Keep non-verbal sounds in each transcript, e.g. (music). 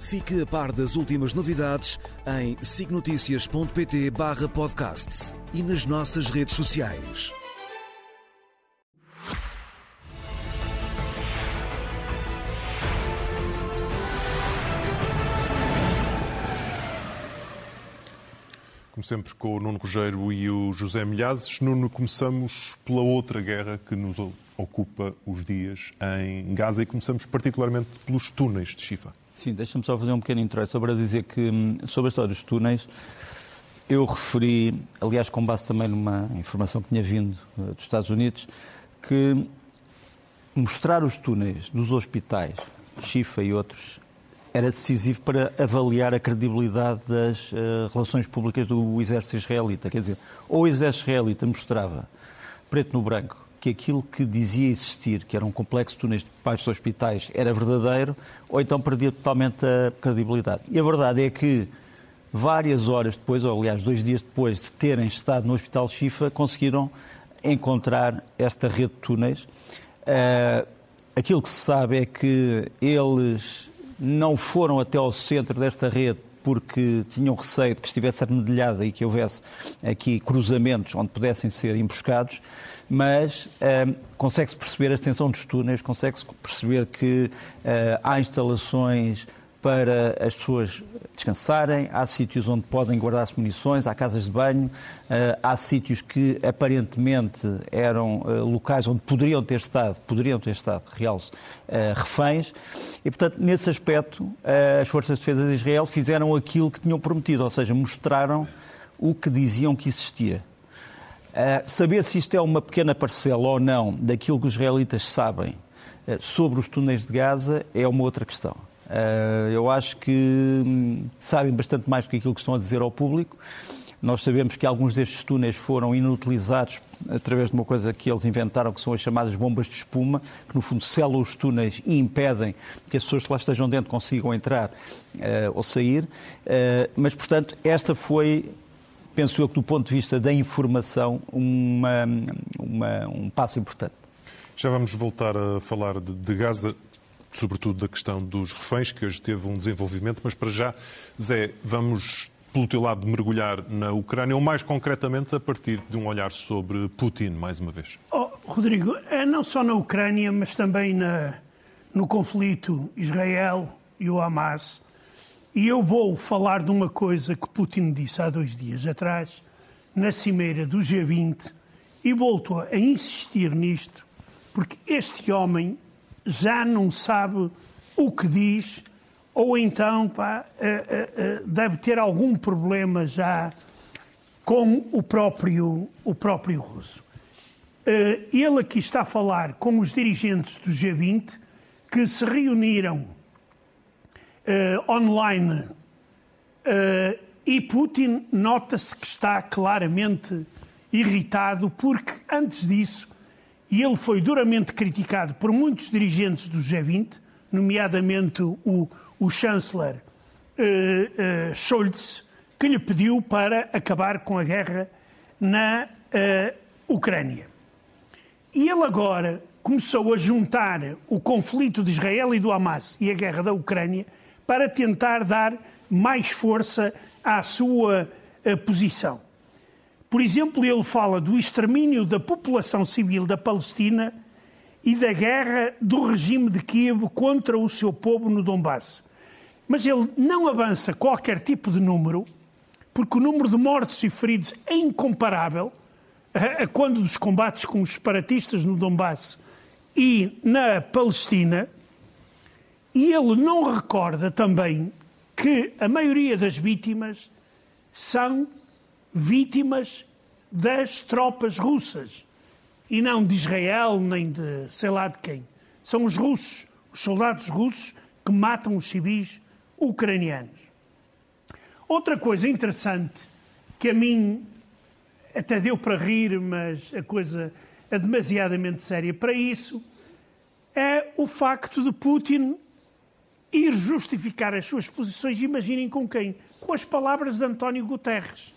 Fique a par das últimas novidades em signoticias.pt barra podcast e nas nossas redes sociais. Como sempre, com o Nuno Rogério e o José Milhazes. Nuno, começamos pela outra guerra que nos ocupa os dias em Gaza e começamos particularmente pelos túneis de Shifa. Sim, deixa-me só fazer um pequeno introito sobre a dizer que, hum, sobre a história dos túneis, eu referi, aliás, com base também numa informação que tinha vindo eh, dos Estados Unidos, que mostrar os túneis dos hospitais, Chifa e outros, era decisivo para avaliar a credibilidade das uh, relações públicas do exército israelita. Quer dizer, ou o exército israelita mostrava, preto no branco, que aquilo que dizia existir, que era um complexo de túneis debaixo dos hospitais, era verdadeiro, ou então perdia totalmente a credibilidade. E a verdade é que, várias horas depois, ou aliás, dois dias depois de terem estado no Hospital Chifa, conseguiram encontrar esta rede de túneis. Uh, aquilo que se sabe é que eles não foram até ao centro desta rede porque tinham receio de que estivesse armedilhada e que houvesse aqui cruzamentos onde pudessem ser emboscados, mas uh, consegue-se perceber a extensão dos túneis, consegue-se perceber que uh, há instalações para as pessoas descansarem, há sítios onde podem guardar-se munições, há casas de banho, eh, há sítios que aparentemente eram eh, locais onde poderiam ter estado, poderiam ter estado, realce, eh, reféns, e portanto, nesse aspecto, as Forças de Defesa de Israel fizeram aquilo que tinham prometido, ou seja, mostraram o que diziam que existia. Saber se isto é uma pequena parcela ou não daquilo que os israelitas sabem sobre os túneis de Gaza é uma outra questão. Eh, eu acho que hum, sabem bastante mais do que aquilo que estão a dizer ao público. Nós sabemos que alguns destes túneis foram inutilizados através de uma coisa que eles inventaram, que são as chamadas bombas de espuma, que no fundo selam os túneis e impedem que as pessoas que lá estejam dentro consigam entrar uh, ou sair. Uh, mas, portanto, esta foi, penso eu, que do ponto de vista da informação, uma, uma, um passo importante. Já vamos voltar a falar de, de Gaza sobretudo da questão dos reféns, que hoje teve um desenvolvimento, mas para já, Zé, vamos pelo teu lado mergulhar na Ucrânia, ou mais concretamente a partir de um olhar sobre Putin, mais uma vez? Oh, Rodrigo, é não só na Ucrânia, mas também na, no conflito Israel e o Hamas. E eu vou falar de uma coisa que Putin disse há dois dias atrás, na cimeira do G20, e voltou a insistir nisto, porque este homem já não sabe o que diz, ou então pá, uh, uh, deve ter algum problema já com o próprio, o próprio russo. Ele aqui está a falar com os dirigentes do G20 que se reuniram online e Putin nota-se que está claramente irritado porque antes disso e ele foi duramente criticado por muitos dirigentes do G20, nomeadamente o, o chanceler uh, uh, Scholz, que lhe pediu para acabar com a guerra na uh, Ucrânia. E ele agora começou a juntar o conflito de Israel e do Hamas e a guerra da Ucrânia para tentar dar mais força à sua posição. Por exemplo, ele fala do extermínio da população civil da Palestina e da guerra do regime de Kiev contra o seu povo no Donbass. Mas ele não avança qualquer tipo de número, porque o número de mortos e feridos é incomparável a, quando dos combates com os separatistas no Donbass e na Palestina. E ele não recorda também que a maioria das vítimas são vítimas das tropas russas e não de Israel nem de sei lá de quem. São os russos, os soldados russos que matam os civis ucranianos. Outra coisa interessante que a mim até deu para rir, mas a coisa é demasiadamente séria para isso, é o facto de Putin ir justificar as suas posições, imaginem com quem? Com as palavras de António Guterres,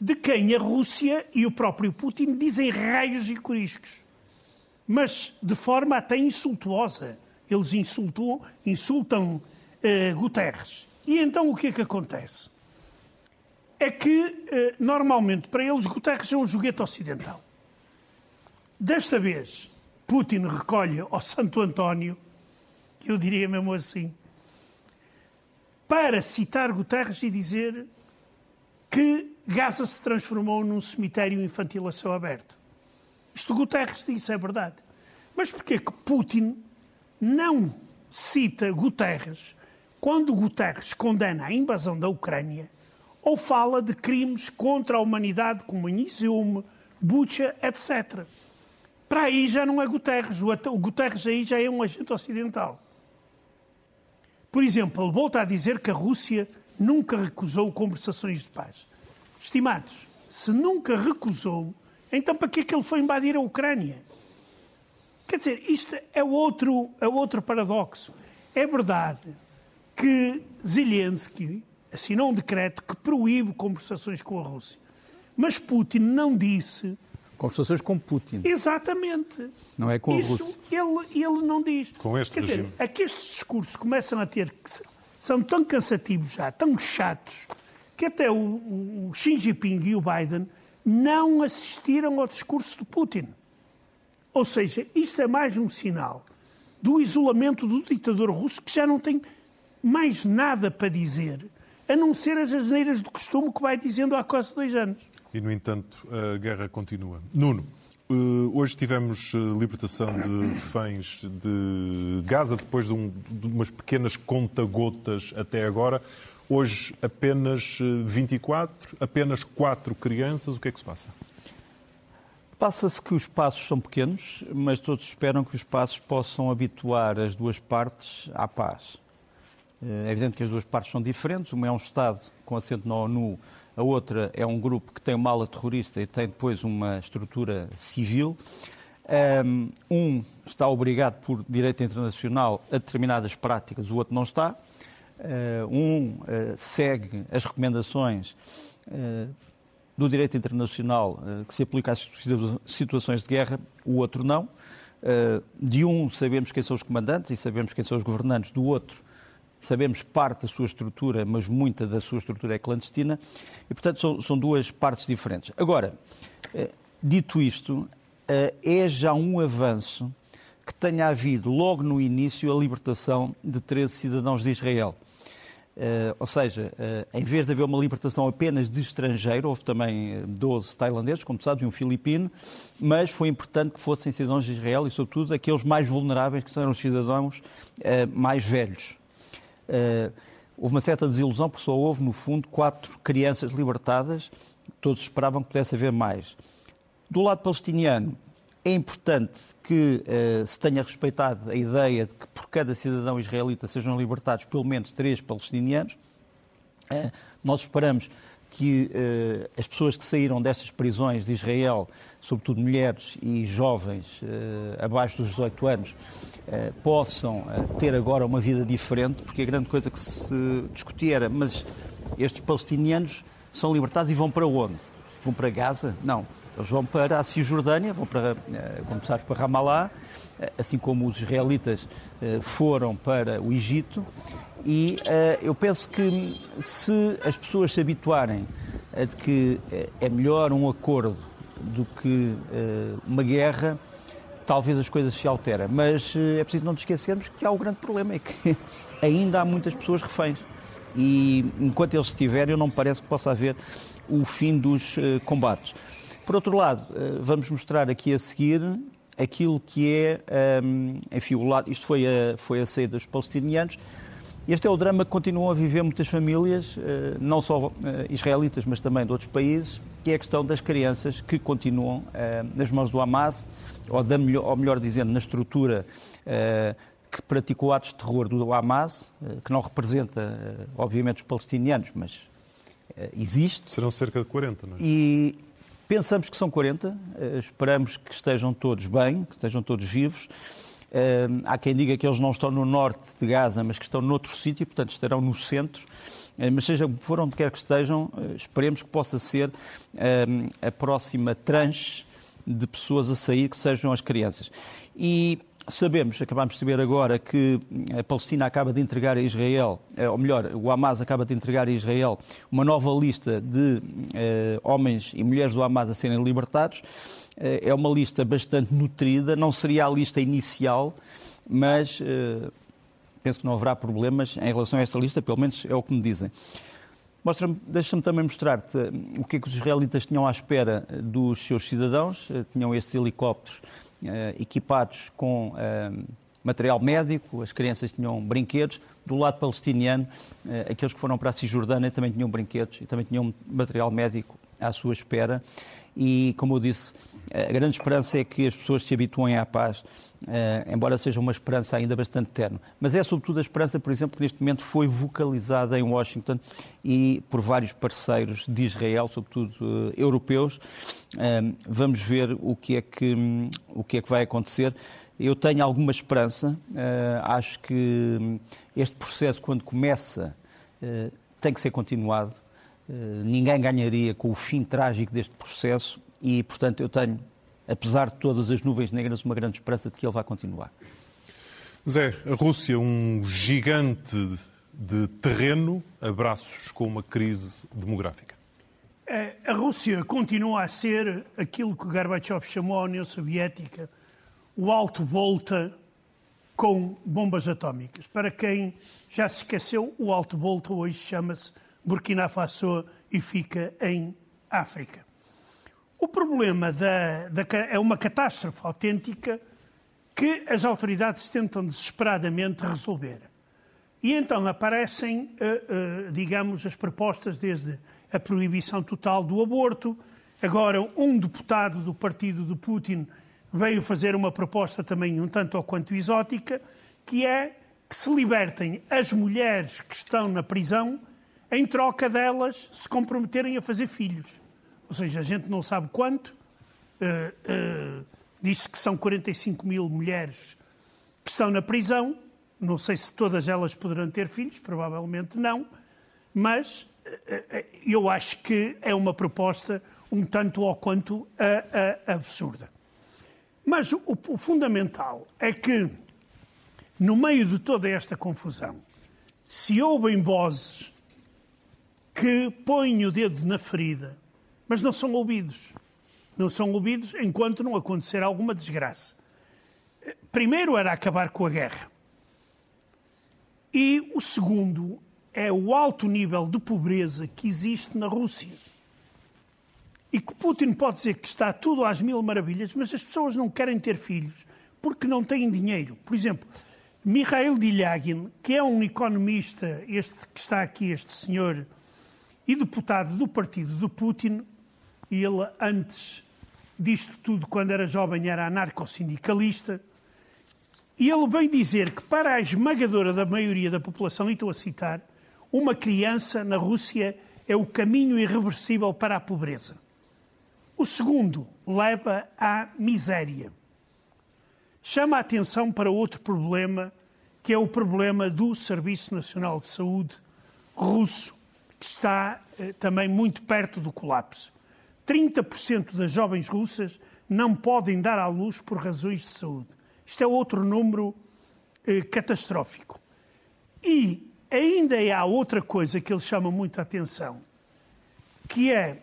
de quem a Rússia e o próprio Putin dizem raios e coriscos, mas de forma até insultuosa. Eles insultam, insultam uh, Guterres. E então o que é que acontece? É que, uh, normalmente, para eles, Guterres é um joguete ocidental. Desta vez, Putin recolhe ao Santo António eu diria mesmo assim, para citar Guterres e dizer que Gaza se transformou num cemitério infantil a céu aberto. Isto Guterres disse, é verdade. Mas porquê que Putin não cita Guterres quando Guterres condena a invasão da Ucrânia ou fala de crimes contra a humanidade como em Izium, Bucha, etc. Para aí já não é Guterres. O Guterres aí já é um agente ocidental. Por exemplo, ele volta a dizer que a Rússia nunca recusou conversações de paz. Estimados, se nunca recusou, então para que é que ele foi invadir a Ucrânia? Quer dizer, isto é outro, é outro paradoxo. É verdade que Zelensky assinou um decreto que proíbe conversações com a Rússia. Mas Putin não disse Conversações com Putin. Exatamente. Não é com Isso a Rússia. Ele, ele não diz. Com este Quer regime. dizer, é que estes discursos começam a ter. são tão cansativos já, tão chatos, que até o, o Xi Jinping e o Biden não assistiram ao discurso de Putin. Ou seja, isto é mais um sinal do isolamento do ditador russo que já não tem mais nada para dizer, a não ser as asneiras do costume que vai dizendo há quase dois anos. E, no entanto, a guerra continua. Nuno, eh, hoje tivemos eh, libertação de reféns de Gaza, depois de, um, de umas pequenas conta-gotas até agora. Hoje apenas 24, eh, apenas 4 crianças. O que é que se passa? Passa-se que os passos são pequenos, mas todos esperam que os passos possam habituar as duas partes à paz. É evidente que as duas partes são diferentes. Uma é um Estado com assento na ONU a outra é um grupo que tem uma ala terrorista e tem depois uma estrutura civil. Um está obrigado por direito internacional a determinadas práticas, o outro não está. Ah, um ah, segue as recomendações ah, do direito internacional que se aplica às situações de guerra, o outro não. De um sabemos quem são os comandantes e sabemos quem são os governantes, do outro sabemos parte da sua estrutura, mas muita da sua estrutura é clandestina, e portanto são, são duas partes diferentes. Agora, eh, dito isto, eh, é já um avanço que tenha havido logo no início a libertação de 13 cidadãos de Israel. Uh, ou seja, uh, em vez de haver uma libertação apenas de estrangeiro, houve também 12 tailandeses, como sabes, e um filipino, mas foi importante que fossem cidadãos de Israel e, sobretudo, aqueles mais vulneráveis, que são os cidadãos uh, mais velhos. Uh, houve uma certa desilusão, porque só houve, no fundo, quatro crianças libertadas. Todos esperavam que pudesse haver mais. Do lado palestiniano, é importante que uh, se tenha respeitado a ideia de que por cada cidadão israelita sejam libertados pelo menos três palestinianos. Uh, nós esperamos que uh, as pessoas que saíram destas prisões de Israel, sobretudo mulheres e jovens uh, abaixo dos 18 anos, uh, possam ter agora uma vida diferente, porque a grande coisa que se discutia era, mas estes palestinianos são libertados e vão para onde? Vão para Gaza? Não. Eles vão para a Cisjordânia, vão para, começar para Ramallah, assim como os israelitas foram para o Egito, e uh, eu penso que se as pessoas se habituarem a de que eh, é melhor um acordo do que uma guerra, talvez as coisas se alterem. Mas é preciso não nos esquecermos que há o grande problema, é que (laughs) ainda há muitas pessoas reféns. E enquanto eles estiverem, não parece que possa haver o fim dos combates. Por outro lado, vamos mostrar aqui a seguir aquilo que é, um, enfim, o lado, isto foi a, foi a saída dos palestinianos, este é o drama que continuam a viver muitas famílias, eh, não só eh, israelitas, mas também de outros países, que é a questão das crianças que continuam eh, nas mãos do Hamas, ou, da melhor, ou melhor dizendo, na estrutura que praticou atos de terror do Hamas, que não representa, obviamente, os palestinianos, mas existe. Serão cerca de 40, não é? E pensamos que são 40, esperamos que estejam todos bem, que estejam todos vivos. Há quem diga que eles não estão no norte de Gaza, mas que estão noutro sítio, portanto estarão no centro. Mas seja for onde quer que estejam, esperemos que possa ser a próxima tranche de pessoas a sair, que sejam as crianças. E sabemos, acabamos de saber agora, que a Palestina acaba de entregar a Israel, ou melhor, o Hamas acaba de entregar a Israel uma nova lista de eh, homens e mulheres do Hamas a serem libertados. Eh, é uma lista bastante nutrida, não seria a lista inicial, mas eh, penso que não haverá problemas em relação a esta lista, pelo menos é o que me dizem. Deixa-me também mostrar-te o que é que os israelitas tinham à espera dos seus cidadãos. Tinham estes helicópteros eh, equipados com eh, material médico, as crianças tinham brinquedos. Do lado palestiniano, eh, aqueles que foram para a Cisjordânia também tinham brinquedos e também tinham material médico à sua espera. E, como eu disse, a grande esperança é que as pessoas se habituem à paz, embora seja uma esperança ainda bastante terna. Mas é sobretudo a esperança, por exemplo, que neste momento foi vocalizada em Washington e por vários parceiros de Israel, sobretudo europeus. vamos ver o que é que, o que, é que vai acontecer. Eu tenho alguma esperança. acho que este processo, quando começa, tem que ser continuado. ninguém ganharia com o fim trágico deste processo e, portanto, eu tenho, apesar de todas as nuvens negras, uma grande esperança de que ele vai continuar. Zé, a Rússia, um gigante de terreno, abraços com uma crise demográfica. A Rússia continua a ser aquilo que Gorbachev chamou a União Soviética o alto volta com bombas atómicas. Para quem já se esqueceu, o alto volta hoje chama-se Burkina Faso e fica em África. O problema da, da, é uma catástrofe autêntica que as autoridades tentam desesperadamente resolver. E então aparecem, eh, eh, digamos, as propostas desde a proibição total do aborto. Agora, um deputado do partido de Putin veio fazer uma proposta também um tanto ou quanto exótica, que é que se libertem as mulheres que estão na prisão em troca delas se comprometerem a fazer filhos. Ou seja, a gente não sabe quanto. Uh, uh, Diz-se que são 45 mil mulheres que estão na prisão. Não sei se todas elas poderão ter filhos, provavelmente não. Mas uh, eu acho que é uma proposta um tanto ou quanto absurda. Mas o, o fundamental é que, no meio de toda esta confusão, se ouvem vozes que põem o dedo na ferida mas não são ouvidos. Não são ouvidos enquanto não acontecer alguma desgraça. Primeiro era acabar com a guerra. E o segundo é o alto nível de pobreza que existe na Rússia. E que Putin pode dizer que está tudo às mil maravilhas, mas as pessoas não querem ter filhos porque não têm dinheiro. Por exemplo, Mikhail Dilyagin, que é um economista, este que está aqui, este senhor, e deputado do partido de Putin, e ele, antes disto tudo, quando era jovem, era anarcossindicalista. E ele vem dizer que, para a esmagadora da maioria da população, e estou a citar, uma criança na Rússia é o caminho irreversível para a pobreza. O segundo leva à miséria. Chama a atenção para outro problema, que é o problema do Serviço Nacional de Saúde russo, que está eh, também muito perto do colapso. 30% das jovens russas não podem dar à luz por razões de saúde. Isto é outro número eh, catastrófico. E ainda há outra coisa que ele chama muito a atenção, que é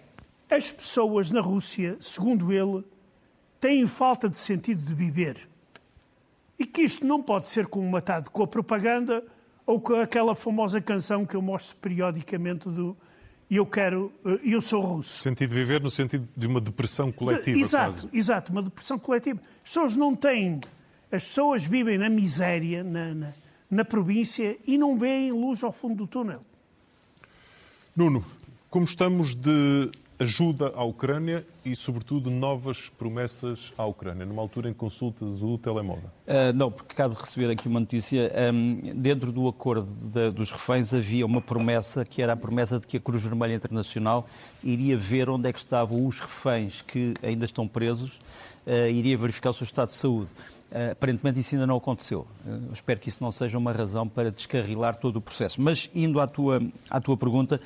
as pessoas na Rússia, segundo ele, têm falta de sentido de viver. E que isto não pode ser comatado com a propaganda ou com aquela famosa canção que eu mostro periodicamente do, e eu quero, eh, eu sou russo. Sentido de viver no sentido de uma depressão coletiva. Exato, quase. exato, uma depressão coletiva. As pessoas não têm, as pessoas vivem na miséria, na, na, na província e não veem luz ao fundo do túnel. Nuno, como estamos de ajuda à Ucrânia e, sobretudo, novas promessas à Ucrânia, numa altura em consultas o telemóvel? Uh, não, porque acabo de receber aqui uma notícia. Um, dentro do acordo de, dos reféns havia uma promessa, que era a promessa de que a Cruz Vermelha Internacional iria ver onde é que estavam os reféns que ainda estão presos, uh, iria verificar o seu estado de saúde. Uh, aparentemente isso ainda não aconteceu. Uh, espero que isso não seja uma razão para descarrilar todo o processo. Mas indo à tua, à tua pergunta,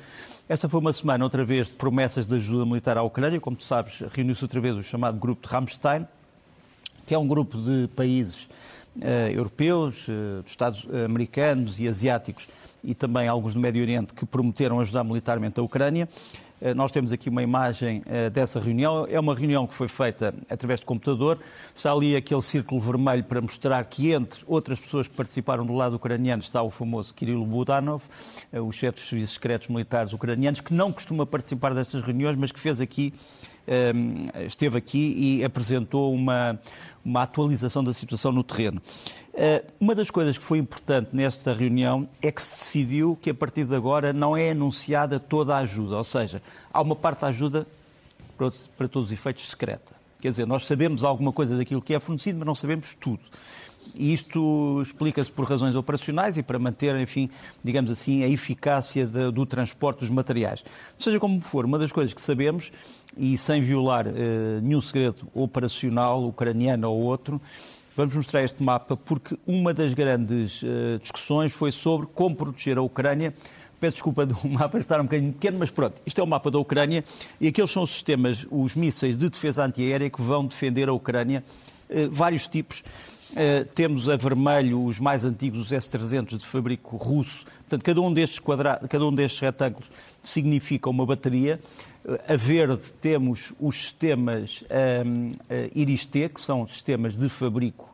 esta foi uma semana, outra vez, de promessas de ajuda militar à Ucrânia. Como tu sabes, reuniu-se outra vez o chamado Grupo de Ramstein, que é um grupo de países uh, europeus, uh, dos Estados americanos e asiáticos e também alguns do Médio Oriente que prometeram ajudar militarmente a Ucrânia. Eh, nós temos aqui uma imagem eh, dessa reunião. É uma reunião que foi feita através de computador. Está ali aquele círculo vermelho para mostrar que, entre outras pessoas que participaram do lado ucraniano, está o famoso Kirill Budanov, eh, o chefe dos serviços secretos militares ucranianos, que não costuma participar destas reuniões, mas que fez aqui esteve aqui e apresentou uma, uma atualização da situação no terreno. Eh, uma das coisas que foi importante nesta reunião é que se decidiu que a partir de agora não é anunciada toda a ajuda, ou seja, há uma parte da ajuda para todos os efeitos secreta. Quer dizer, nós sabemos alguma coisa daquilo que é fornecido, mas não sabemos tudo. E isto explica-se por razões operacionais e para manter, enfim, digamos assim, a eficácia de, do transporte dos materiais. Seja como for, uma das coisas que sabemos, e sem violar eh, nenhum segredo operacional, ucraniano ou outro, Vamos mostrar este mapa porque uma das grandes uh, discussões foi sobre como proteger a Ucrânia. Peço desculpa do (laughs) mapa estar um bocadinho pequeno, mas pronto, isto é o mapa da Ucrânia e aqueles são os sistemas, os mísseis de defesa antiaérea que vão defender a Ucrânia, uh, vários tipos. Uh, temos a vermelho os mais antigos, os S-300 de fabrico russo. Portanto, cada um destes quadrados, cada um destes retângulos significa uma bateria. A verde temos os sistemas um, Iris-T, que são sistemas de fabrico,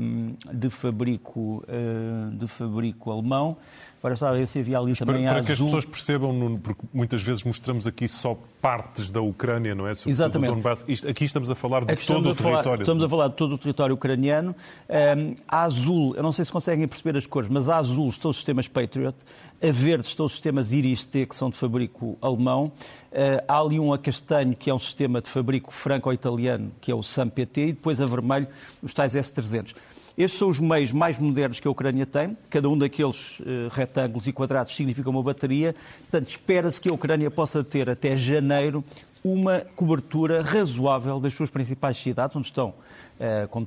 um, de fabrico, uh, de fabrico alemão. Agora estava se havia ali também para, para que as pessoas percebam, porque muitas vezes mostramos aqui só partes da Ucrânia, não é? Sobretudo Exatamente. Donbass. Aqui estamos a falar de todo o falar, território. Estamos a falar de todo o território ucraniano. Um, a azul, eu não sei se conseguem perceber as cores, mas a azul estão os sistemas Patriot, a verde estão os sistemas Iris-T, que são de fabrico alemão. Uh, há ali um a castanho, que é um sistema de fabrico franco-italiano, que é o SAM-PT, e depois a vermelho, os tais S-300. Estes são os meios mais modernos que a Ucrânia tem. Cada um daqueles uh, retângulos e quadrados significa uma bateria. Portanto, espera-se que a Ucrânia possa ter até janeiro uma cobertura razoável das suas principais cidades, onde estão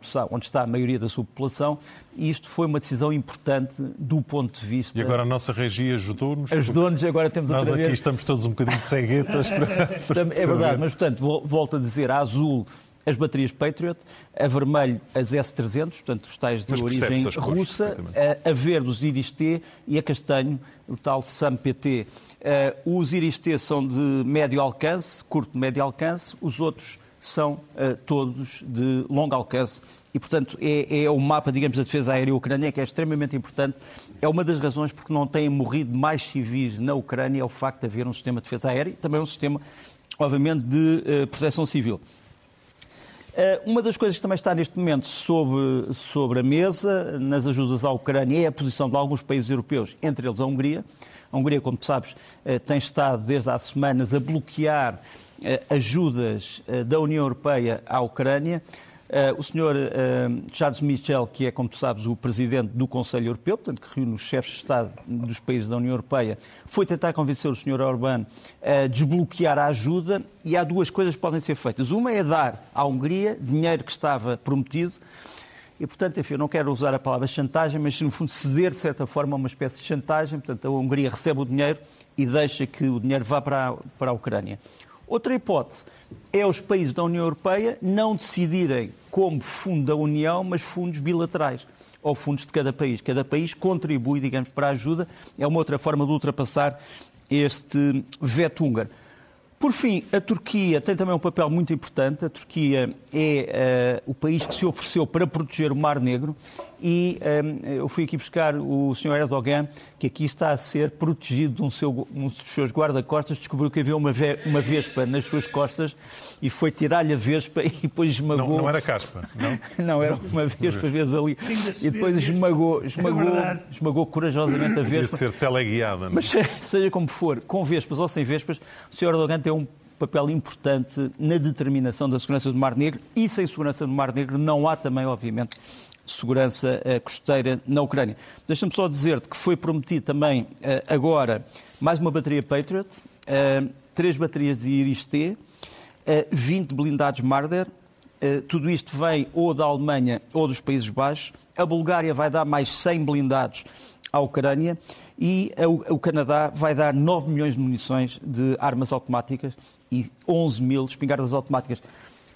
sabe, onde está a maioria da sua população, e isto foi uma decisão importante do ponto de vista. E agora a nossa regia ajudou-nos? Ajudou-nos, agora temos Nós outra aqui vez... estamos todos um bocadinho ceguetas. (laughs) Para... é verdade, mas portanto, volto a dizer, a azul as baterias Patriot, a vermelho as S-300, portanto, os tais de Mas origem russa, a, a verde os Iris-T e a castanho o tal SAM-PT. Uh, os Iris-T são de médio alcance, curto médio alcance, os outros são uh, todos de longo alcance. E, portanto, é, é o mapa, digamos, da defesa aérea ucraniana que é extremamente importante. É uma das razões porque não têm morrido mais civis na Ucrânia, é o facto de haver um sistema de defesa aérea e também um sistema, obviamente, de uh, proteção civil. Eh, uma das coisas que também está neste momento sobre, sobre a mesa, nas ajudas à Ucrânia, é a posição de alguns países europeus, entre eles a Hungria. A Hungria, como tu sabes, eh, tem estado desde há semanas a bloquear eh, ajudas da União Europeia à Ucrânia. Uh, o senhor uh, Charles Michel, que é, como tu sabes, o presidente do Conselho Europeu, portanto, que reúne os chefes de Estado dos países da União Europeia, foi tentar convencer o senhor Orbán a desbloquear a ajuda e há duas coisas que podem ser feitas. Uma é dar à Hungria dinheiro que estava prometido e, portanto, enfim, eu não quero usar a palavra chantagem, mas, no fundo, ceder, de certa forma, a uma espécie de chantagem. Portanto, a Hungria recebe o dinheiro e deixa que o dinheiro vá para a, para a Ucrânia. Outra hipótese é os países da União Europeia não decidirem como fundo da União, mas fundos bilaterais ou fundos de cada país. Cada país contribui, digamos, para a ajuda. É uma outra forma de ultrapassar este veto húngaro. Por fim, a Turquia tem também um papel muito importante. A Turquia é uh, o país que se ofereceu para proteger o Mar Negro e um, eu fui aqui buscar o Sr. Erdogan, que aqui está a ser protegido de um, seu, um dos seus guarda-costas, descobriu que havia uma, ve uma vespa nas suas costas e foi tirar-lhe a vespa e depois esmagou... Não, não era caspa, não? (laughs) não, era uma vespa, vez ali. E depois esmagou, esmagou, esmagou corajosamente a vespa. Devia ser teleguiada, não? Mas (laughs) seja como for, com vespas ou sem vespas, o Sr. Erdogan tem um papel importante na determinação da segurança do Mar Negro e sem segurança do Mar Negro não há também, obviamente, segurança uh, costeira na Ucrânia. Deixa-me só dizer-te que foi prometido também uh, agora mais uma bateria Patriot, uh, três baterias de Iris-T, 20 blindados Marder, tudo isto vem ou da Alemanha ou dos Países Baixos. A Bulgária vai dar mais 100 blindados à Ucrânia e o Canadá vai dar 9 milhões de munições de armas automáticas e 11 mil espingardas automáticas.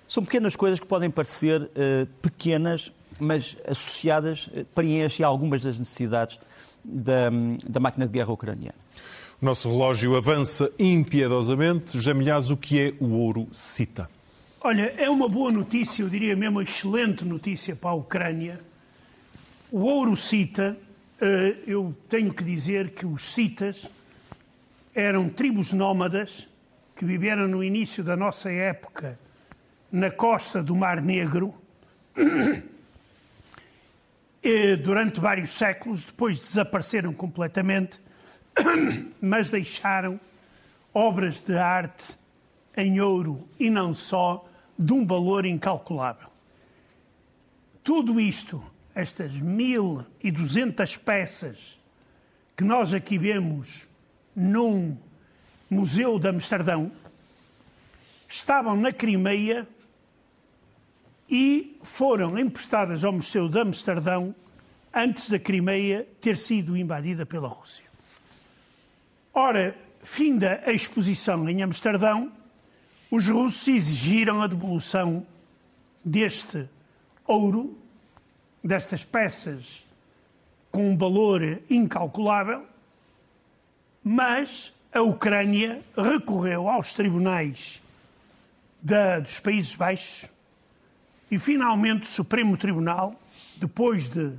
São pequenas coisas que podem parecer uh, pequenas, mas associadas uh, preenchem algumas das necessidades da, da máquina de guerra ucraniana. O nosso relógio avança impiedosamente. José Milhaz, o que é o ouro CITA? Olha, é uma boa notícia, eu diria mesmo uma excelente notícia para a Ucrânia. O ouro CITA, eh, eu tenho que dizer que os citas eram tribos nómadas que viveram no início da nossa época na costa do Mar Negro durante vários séculos, depois desapareceram completamente, (coughs) mas deixaram obras de arte em ouro e não só, de um valor incalculável. Tudo isto, estas 1.200 peças que nós aqui vemos num museu de Amsterdão, estavam na Crimeia e foram emprestadas ao Museu de Amsterdão antes da Crimeia ter sido invadida pela Rússia. Ora, finda a exposição em Amsterdão, os russos exigiram a devolução deste ouro, destas peças com um valor incalculável, mas a Ucrânia recorreu aos tribunais da, dos Países Baixos e finalmente o Supremo Tribunal, depois de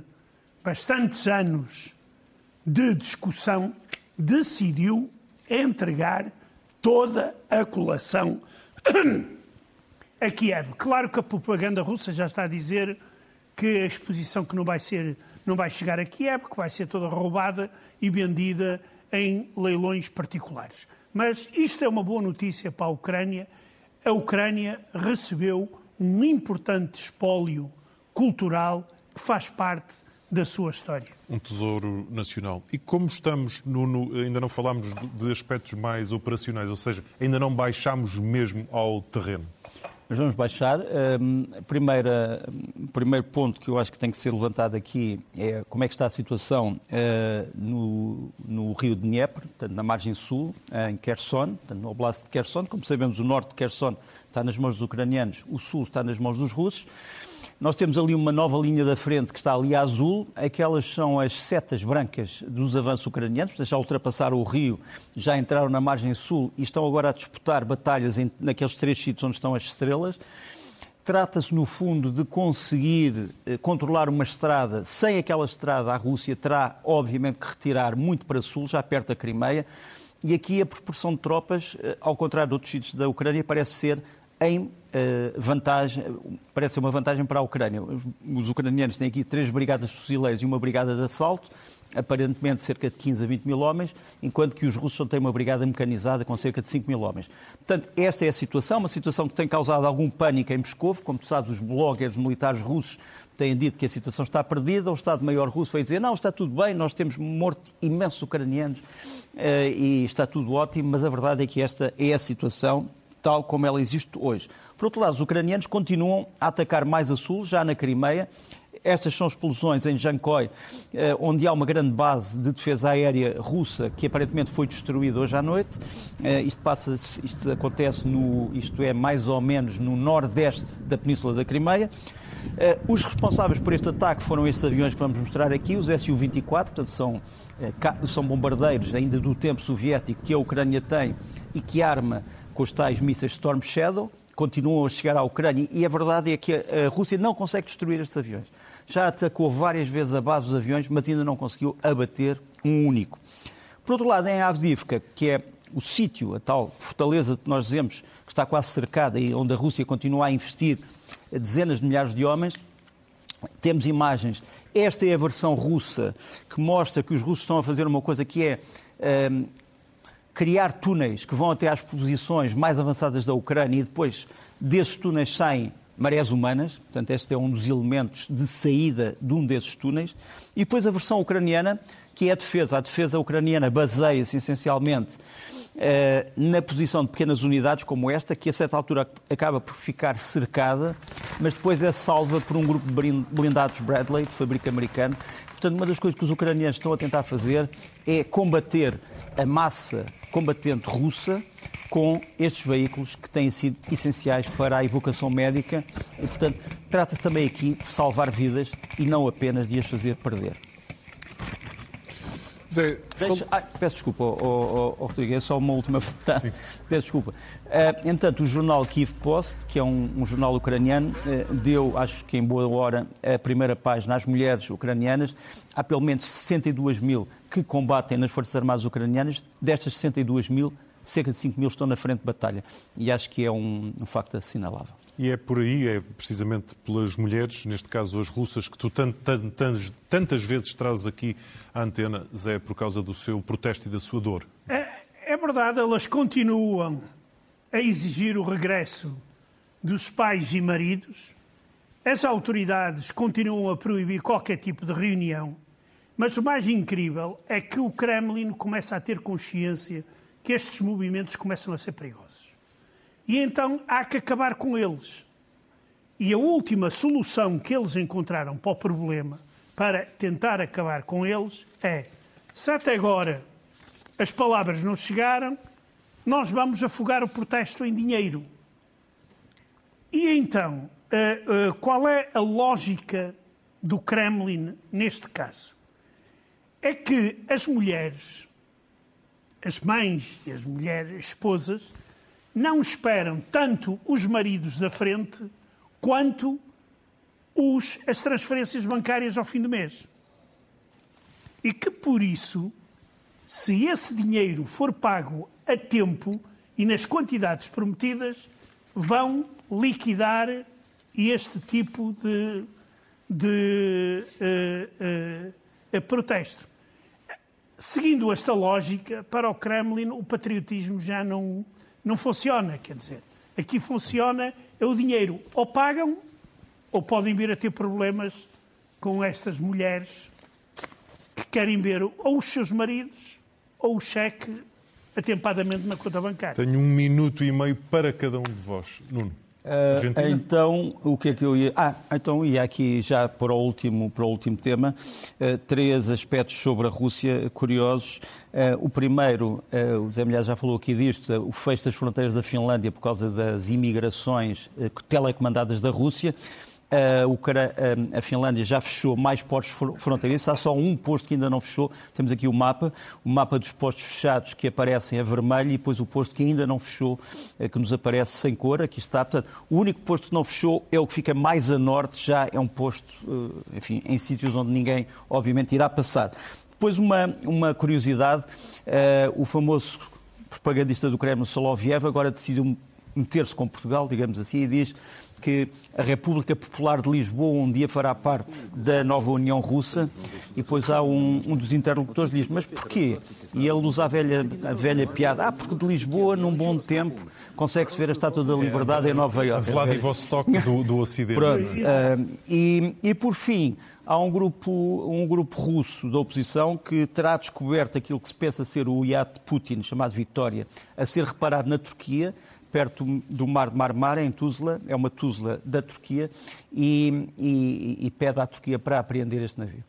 bastantes anos de discussão, decidiu entregar toda a colação (clears throat) a Kiev. Claro que a propaganda russa já está a dizer que a exposição que não vai ser não vai chegar a Kiev, que vai ser toda roubada e vendida em leilões particulares. Mas isto é uma boa notícia para a Ucrânia. A Ucrânia recebeu um importante espólio cultural que faz parte da sua história. Um tesouro nacional. E como estamos, Nuno, ainda não falámos de aspectos mais operacionais, ou seja, ainda não baixámos mesmo ao terreno? Mas vamos baixar. Um, primeira, primeiro ponto que eu acho que tem que ser levantado aqui é como é que está a situação uh, no, no, rio de Dnieper, portanto, na margem sul, em Kherson, portanto, no Oblast de Kherson. Como sabemos, o norte de Kherson está nas mãos dos ucranianos, o sul está nas mãos dos russos. Nós temos ali uma nova linha da frente que está ali a azul. Aquelas são as setas brancas dos avanços ucranianos, já ultrapassaram o rio, já entraram na margem sul e estão agora a disputar batalhas em, naqueles três sítios onde estão as estrelas. Trata-se, no fundo, de conseguir eh, controlar uma estrada. Sem aquela estrada, a Rússia terá, obviamente, que retirar muito para sul, já perto da Crimeia. E aqui a proporção de tropas, eh, ao contrário de outros sítios da Ucrânia, parece ser em eh, vantagem, parece uma vantagem para a Ucrânia. Os ucranianos têm aqui três brigadas de fuzileiros e uma brigada de assalto, aparentemente cerca de 15 a 20 mil homens, enquanto que os russos só têm uma brigada mecanizada com cerca de 5 mil homens. Portanto, esta é a situação, uma situação que tem causado algum pânico em Moscou. Como tu sabes, os bloggers militares russos têm dito que a situação está perdida. O Estado-Maior russo foi dizer, não, está tudo bem, nós temos morto imensos ucranianos eh, e está tudo ótimo, mas a verdade é que esta é a situação tal como ela existe hoje. Por outro lado, os ucranianos continuam a atacar mais a sul, já na Crimeia. Estas são explosões em Jankoi, eh, onde há uma grande base de defesa aérea russa que aparentemente foi destruída hoje à noite. Eh, isto, passa, isto acontece no, isto é mais ou menos no nordeste da península da Crimeia. Eh, os responsáveis por este ataque foram estes aviões que vamos mostrar aqui, os Su-24, portanto são, são bombardeiros ainda do tempo soviético que a Ucrânia tem e que arma com os tais mísseis Storm Shadow, continuam a chegar à Ucrânia e a verdade é que a Rússia não consegue destruir estes aviões. Já atacou várias vezes a base dos aviões, mas ainda não conseguiu abater um único. Por outro lado, em Avdivka, que é o sítio, a tal fortaleza que nós dizemos que está quase cercada e onde a Rússia continua a investir dezenas de milhares de homens, temos imagens. Esta é a versão russa que mostra que os russos estão a fazer uma coisa que é um, criar túneis que vão até às posições mais avançadas da Ucrânia e depois desses túneis saem marés humanas, portanto, este é um dos elementos de saída de um desses túneis. E depois a versão ucraniana, que é a defesa. A defesa ucraniana baseia-se essencialmente eh, na posição de pequenas unidades como esta, que a certa altura acaba por ficar cercada, mas depois é salva por um grupo de blindados Bradley, de fabrico americano. Portanto, uma das coisas que os ucranianos estão a tentar fazer é combater a massa combatente russa com estes veículos que têm sido essenciais para a evocação médica e, portanto, trata-se também aqui de salvar vidas e não apenas de as fazer perder. Zé, Deixa... ah, peço desculpa, oh, oh, oh, Rodrigo, é só uma última (laughs) frase. Peço desculpa. Uh, entanto, o jornal Kiev Post, que é um, um jornal ucraniano, uh, deu, acho que em boa hora, a primeira página às mulheres ucranianas. Há pelo menos 62 mil que combatem nas Forças Armadas ucranianas. Destas 62 mil, cerca de 5 mil estão na frente de batalha. E acho que é um, um facto assinalável. E é por aí, é precisamente pelas mulheres, neste caso as russas, que tu tantas, tantas vezes trazes aqui à antena, Zé, por causa do seu protesto e da sua dor. É, é verdade, elas continuam a exigir o regresso dos pais e maridos. As autoridades continuam a proibir qualquer tipo de reunião. Mas o mais incrível é que o Kremlin começa a ter consciência que estes movimentos começam a ser perigosos. E então há que acabar com eles. E a última solução que eles encontraram para o problema, para tentar acabar com eles, é: se até agora as palavras não chegaram, nós vamos afogar o protesto em dinheiro. E então, uh, uh, qual é a lógica do Kremlin neste caso? É que as mulheres, as mães e as mulheres, esposas, não esperam tanto os maridos da frente quanto os, as transferências bancárias ao fim do mês. E que por isso, se esse dinheiro for pago a tempo e nas quantidades prometidas, vão liquidar este tipo de, de uh, uh, protesto. Seguindo esta lógica, para o Kremlin, o patriotismo já não não funciona, quer dizer. Aqui funciona é o dinheiro. Ou pagam, ou podem vir a ter problemas com estas mulheres que querem ver ou os seus maridos ou o cheque atempadamente na conta bancária. Tenho um minuto e meio para cada um de vós. Nuno. Uh, então, o que é que eu ia. Ah, então ia aqui já para o último, para o último tema, uh, três aspectos sobre a Rússia curiosos. Uh, o primeiro, o Zé Milhar já falou aqui disto, o fecho das fronteiras da Finlândia por causa das imigrações telecomandadas da Rússia a Finlândia já fechou mais postos fronteiriços, há só um posto que ainda não fechou. Temos aqui o mapa, o mapa dos postos fechados que aparecem a vermelho e depois o posto que ainda não fechou, eh, que nos aparece sem cor. Aqui está. Portanto, o único posto que não fechou é o que fica mais a norte, já é um posto, eh, enfim, em sítios onde ninguém, obviamente, irá passar. Depois, uma, uma curiosidade: uh, o famoso propagandista do Kremlin, Soloviev, agora decidiu meter-se com Portugal, digamos assim, e diz que a República Popular de Lisboa um dia fará parte da nova União Russa e depois há um, um dos interlocutores que diz, mas porquê? E ele usa a velha, a velha piada, ah, porque de Lisboa, num bom tempo, consegue-se ver a Estátua da Liberdade em Nova Iorque. Vladivostok do, do Ocidente. Pronto, uh, e, e por fim, há um grupo, um grupo russo da oposição que terá descoberto aquilo que se pensa ser o iate Putin, chamado Vitória, a ser reparado na Turquia, perto do mar de Marmara, em Tuzla, é uma Tuzla da Turquia, e, e, e pede à Turquia para apreender este navio.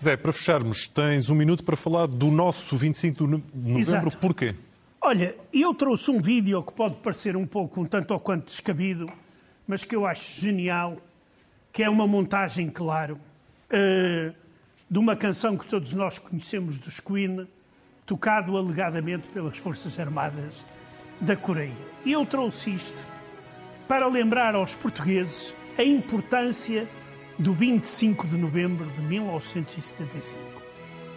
Zé, para fecharmos, tens um minuto para falar do nosso 25 de novembro. Exato. Porquê? Olha, eu trouxe um vídeo que pode parecer um pouco, um tanto ou quanto descabido, mas que eu acho genial, que é uma montagem, claro, uh, de uma canção que todos nós conhecemos dos Queen, tocado alegadamente pelas Forças Armadas da Coreia. E eu trouxe isto para lembrar aos portugueses a importância do 25 de novembro de 1975.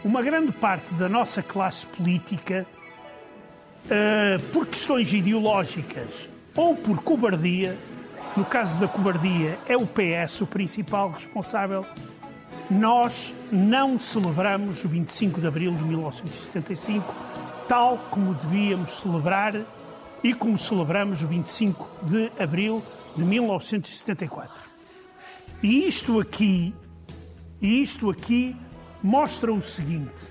Uma grande parte da nossa classe política, uh, por questões ideológicas ou por cobardia, no caso da cobardia é o PS o principal responsável, nós não celebramos o 25 de abril de 1975 tal como devíamos celebrar e como celebramos o 25 de abril de 1974. E isto aqui, e isto aqui mostra o seguinte: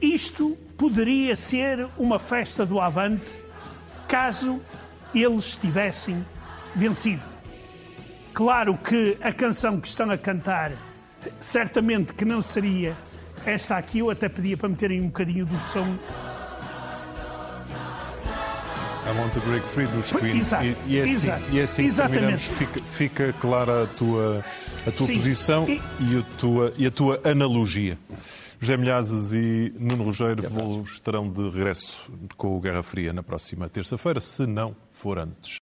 isto poderia ser uma festa do Avante caso eles tivessem vencido. Claro que a canção que estão a cantar, certamente que não seria esta aqui, eu até pedia para meterem um bocadinho do som. I Want to Break Free dos Queen. Exato, e, e é assim, exato, e é assim que exatamente. terminamos. Fica, fica clara a tua, a tua Sim, posição e- e... a tua, e a tua analogia. José Milhazes e Nuno Rogério estarão de regresso com o Guerra Fria na próxima terça-feira, se não for antes.